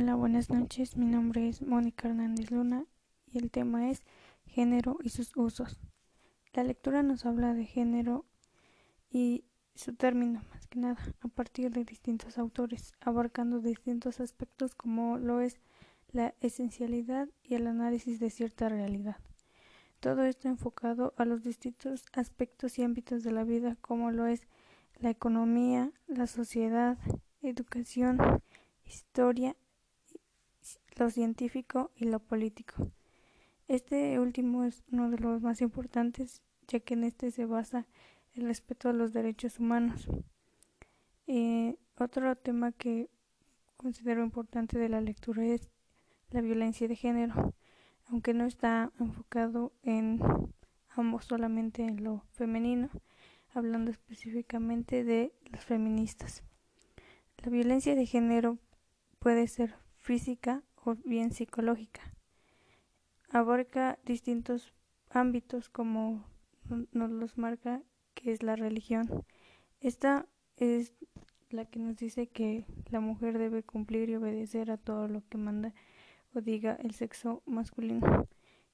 Hola, buenas noches. Mi nombre es Mónica Hernández Luna y el tema es género y sus usos. La lectura nos habla de género y su término, más que nada, a partir de distintos autores, abarcando distintos aspectos como lo es la esencialidad y el análisis de cierta realidad. Todo esto enfocado a los distintos aspectos y ámbitos de la vida como lo es la economía, la sociedad, educación, historia lo científico y lo político. Este último es uno de los más importantes, ya que en este se basa el respeto a los derechos humanos. Eh, otro tema que considero importante de la lectura es la violencia de género, aunque no está enfocado en ambos solamente en lo femenino, hablando específicamente de las feministas. La violencia de género puede ser física bien psicológica. Abarca distintos ámbitos como nos los marca que es la religión. Esta es la que nos dice que la mujer debe cumplir y obedecer a todo lo que manda o diga el sexo masculino,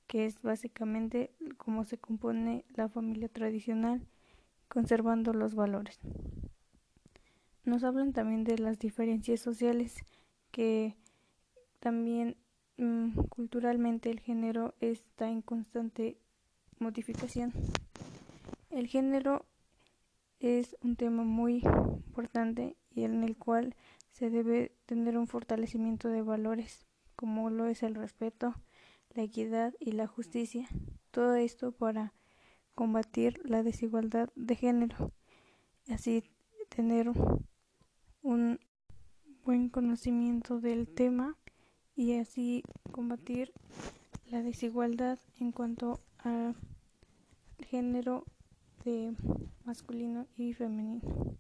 que es básicamente cómo se compone la familia tradicional, conservando los valores. Nos hablan también de las diferencias sociales que también mm, culturalmente el género está en constante modificación. El género es un tema muy importante y en el cual se debe tener un fortalecimiento de valores como lo es el respeto, la equidad y la justicia. Todo esto para combatir la desigualdad de género, así tener un buen conocimiento del tema y así combatir la desigualdad en cuanto al género de masculino y femenino.